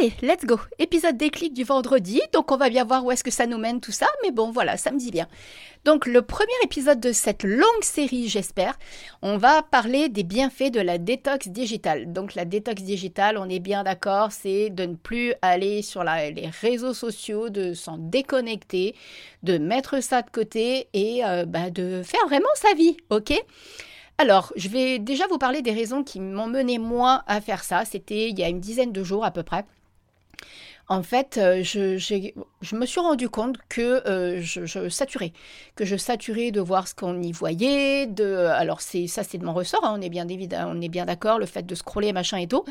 Allez, let's go. Épisode déclic du vendredi. Donc on va bien voir où est-ce que ça nous mène tout ça. Mais bon, voilà, ça me dit bien. Donc le premier épisode de cette longue série, j'espère, on va parler des bienfaits de la détox digitale. Donc la détox digitale, on est bien d'accord, c'est de ne plus aller sur les réseaux sociaux, de s'en déconnecter, de mettre ça de côté et euh, bah, de faire vraiment sa vie, ok? Alors, je vais déjà vous parler des raisons qui m'ont mené moi à faire ça. C'était il y a une dizaine de jours à peu près en fait, euh, je, me suis rendu compte que euh, je, saturais, que je saturais de voir ce qu'on y voyait. De, alors ça, c'est de mon ressort. Hein, on est bien on est bien d'accord, le fait de scroller machin et tout.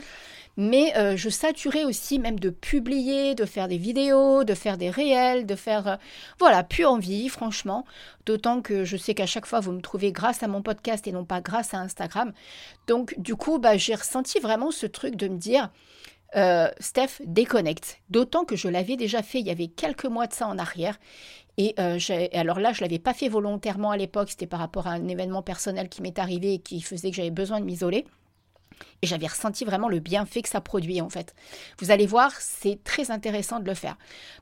Mais euh, je saturais aussi même de publier, de faire des vidéos, de faire des réels, de faire voilà, plus envie, franchement. D'autant que je sais qu'à chaque fois vous me trouvez grâce à mon podcast et non pas grâce à Instagram. Donc du coup, bah, j'ai ressenti vraiment ce truc de me dire euh, Steph déconnecte. D'autant que je l'avais déjà fait il y avait quelques mois de ça en arrière. Et euh, alors là, je ne l'avais pas fait volontairement à l'époque, c'était par rapport à un événement personnel qui m'est arrivé et qui faisait que j'avais besoin de m'isoler. Et j'avais ressenti vraiment le bienfait que ça produit en fait. Vous allez voir, c'est très intéressant de le faire.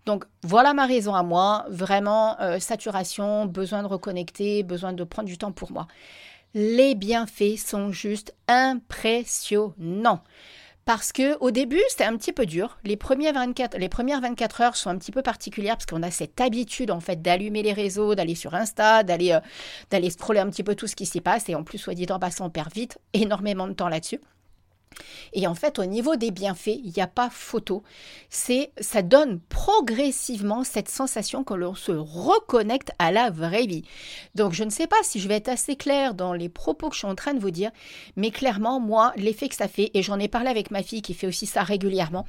Donc voilà ma raison à moi, vraiment euh, saturation, besoin de reconnecter, besoin de prendre du temps pour moi. Les bienfaits sont juste impressionnants parce que au début, c'était un petit peu dur. Les, premières 24, les premières 24 heures sont un petit peu particulières parce qu'on a cette habitude en fait d'allumer les réseaux, d'aller sur Insta, d'aller euh, scroller un petit peu tout ce qui s'y passe et en plus, soit dit en passant, on perd vite énormément de temps là-dessus. Et en fait, au niveau des bienfaits, il n'y a pas photo. C'est, ça donne progressivement cette sensation que l'on se reconnecte à la vraie vie. Donc, je ne sais pas si je vais être assez claire dans les propos que je suis en train de vous dire, mais clairement, moi, l'effet que ça fait, et j'en ai parlé avec ma fille qui fait aussi ça régulièrement,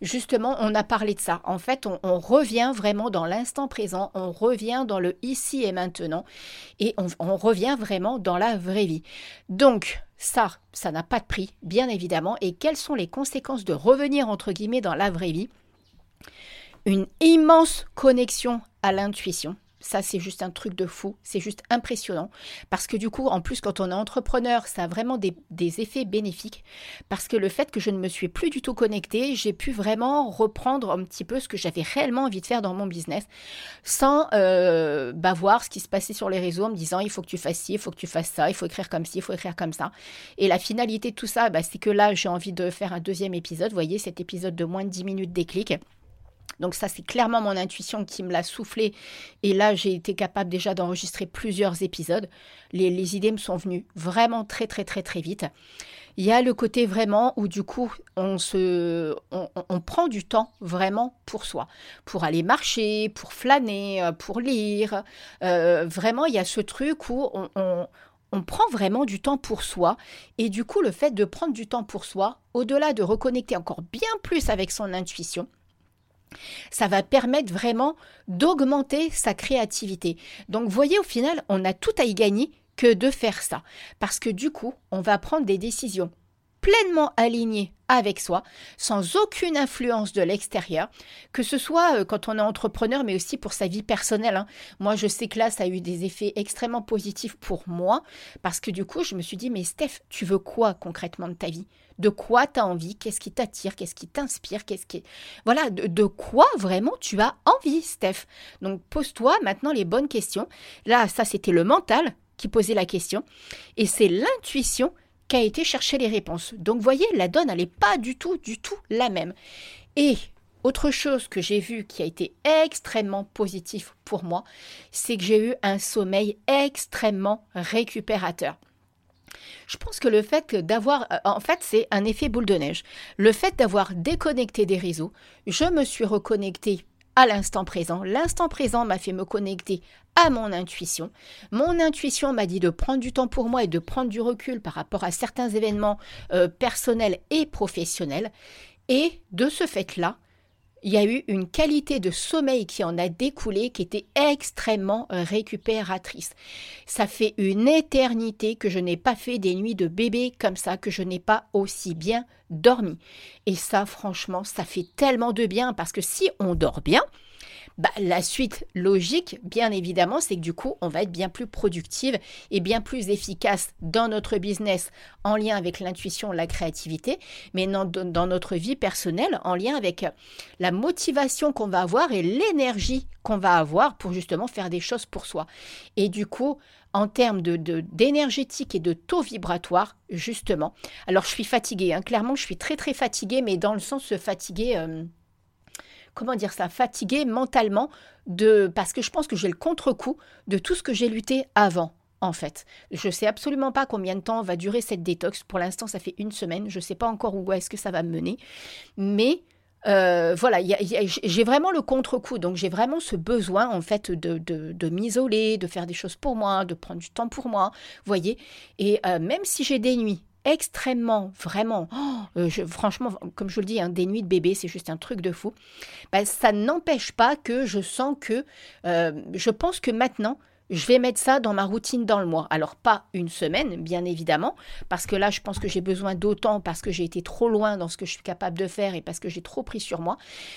justement, on a parlé de ça. En fait, on, revient vraiment dans l'instant présent, on revient dans le ici et maintenant, et on revient vraiment dans la vraie vie. Donc, ça, ça n'a pas de prix, bien évidemment. Et quelles sont les conséquences de revenir, entre guillemets, dans la vraie vie? Une immense connexion à l'intuition. Ça, c'est juste un truc de fou, c'est juste impressionnant. Parce que du coup, en plus, quand on est entrepreneur, ça a vraiment des, effets bénéfiques. Parce que le fait que je ne me suis plus du tout connectée, j'ai pu vraiment reprendre un petit peu ce que j'avais réellement envie de faire dans mon business, sans euh, bah, voir ce qui se passait sur les réseaux en me disant il faut que tu fasses ci, il faut que tu fasses ça, il faut écrire comme ci, il faut écrire comme ça. Et la finalité de tout ça, bah, c'est que là, j'ai envie de faire un deuxième épisode. Vous voyez, cet épisode de moins de 10 minutes déclic. Donc ça, c'est clairement mon intuition qui me l'a soufflé. Et là, j'ai été capable déjà d'enregistrer plusieurs épisodes. Les, idées me sont venues vraiment très, très, très, très vite. Il y a le côté vraiment où du coup, on, se, on, prend du temps vraiment pour soi, pour aller marcher, pour flâner, euh, pour lire. Euh, vraiment, il y a ce truc où on, on prend vraiment du temps pour soi. Et du coup, le fait de prendre du temps pour soi, au-delà de reconnecter encore bien plus avec son intuition, ça va permettre vraiment d'augmenter sa créativité. Donc, voyez, au final, on a tout à y gagner que de faire ça. Parce que du coup, on va prendre des décisions pleinement alignées avec soi, sans aucune influence de l'extérieur, que ce soit euh, quand on est entrepreneur, mais aussi pour sa vie personnelle. Hein. Moi, je sais que là, ça a eu des effets extrêmement positifs pour moi, parce que du coup, je me suis dit, mais Steph, tu veux quoi concrètement de ta vie? De quoi tu as envie? Qu'est-ce qui t'attire? Qu'est-ce qui t'inspire? Qu'est-ce qui... Voilà, de, de, quoi vraiment tu as envie, Steph? Donc, pose-toi maintenant les bonnes questions. Là, ça, c'était le mental qui posait la question, et c'est l'intuition qu'a été chercher les réponses. Donc, voyez, la donne, elle n'est pas du tout, du tout la même. Et autre chose que j'ai vu qui a été extrêmement positif pour moi, c'est que j'ai eu un sommeil extrêmement récupérateur. Je pense que le fait d'avoir, euh, en fait, c'est un effet boule de neige. Le fait d'avoir déconnecté des réseaux, je me suis reconnecté à l'instant présent. L'instant présent m'a fait me connecter à mon intuition. Mon intuition m'a dit de prendre du temps pour moi et de prendre du recul par rapport à certains événements euh, personnels et professionnels. Et de ce fait-là, il y a eu une qualité de sommeil qui en a découlé qui était extrêmement récupératrice. Ça fait une éternité que je n'ai pas fait des nuits de bébé comme ça, que je n'ai pas aussi bien dormi. Et ça, franchement, ça fait tellement de bien parce que si on dort bien, bah, la suite logique, bien évidemment, c'est que du coup, on va être bien plus productive et bien plus efficace dans notre business en lien avec l'intuition, la créativité, mais dans, notre vie personnelle en lien avec la motivation qu'on va avoir et l'énergie qu'on va avoir pour justement faire des choses pour soi. Et du coup, en termes de, d'énergétique et de taux vibratoire, justement. Alors, je suis fatiguée, hein. clairement, je suis très très fatiguée, mais dans le sens fatiguée. Euh, comment dire ça, fatiguée mentalement de parce que je pense que j'ai le contre-coup de tout ce que j'ai lutté avant. En fait, je ne sais absolument pas combien de temps va durer cette détox. Pour l'instant, ça fait une semaine. Je ne sais pas encore où est-ce que ça va me mener. Mais euh, voilà, j'ai vraiment le contre-coup, donc j'ai vraiment ce besoin en fait de, de, m'isoler, de faire des choses pour moi, de prendre du temps pour moi, voyez. Et euh, même si j'ai des nuits extrêmement, vraiment, oh, euh, franchement, comme je vous le dis, hein, des nuits de bébé, c'est juste un truc de fou. Ben, ça n'empêche pas que je sens que, je pense que maintenant, je vais mettre ça dans ma routine dans le mois. Alors pas une semaine, bien évidemment, parce que là, je pense que j'ai besoin d'autant, parce que j'ai été trop loin dans ce que je suis capable de faire et parce que j'ai trop pris sur moi.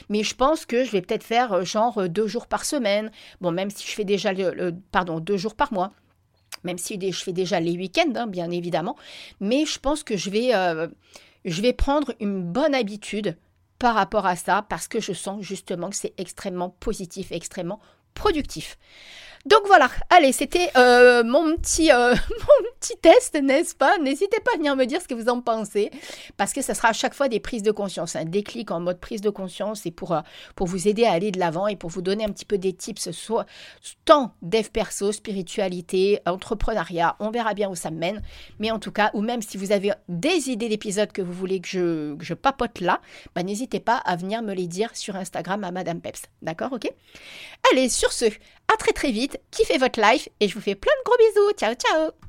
Mais je pense que je vais peut-être faire euh, genre euh, deux jours par semaine. Bon, même si je fais déjà le, pardon, deux jours par mois. Même si je fais déjà les week-ends, hein, bien évidemment. Mais je pense que je vais, euh, je vais prendre une bonne habitude par rapport à ça parce que je sens justement que c'est extrêmement positif, extrêmement productif. Donc voilà, allez, c'était euh, mon, petit, euh, petit test, n'est-ce pas? N'hésitez pas à venir me dire ce que vous en pensez, parce que ça sera à chaque fois des prises de conscience, un déclic en mode prise de conscience, et pour, euh, pour vous aider à aller de l'avant et pour vous donner un petit peu des tips, soit tant dev perso, spiritualité, entrepreneuriat, on verra bien où ça me mène, mais en tout cas, ou même si vous avez des idées d'épisodes que vous voulez que je, je papote là, bah, n'hésitez pas à venir me les dire sur Instagram à Madame Peps, d'accord, ok? Allez, sur ce, à très très vite, kiffez votre life et je vous fais plein de gros bisous. Ciao ciao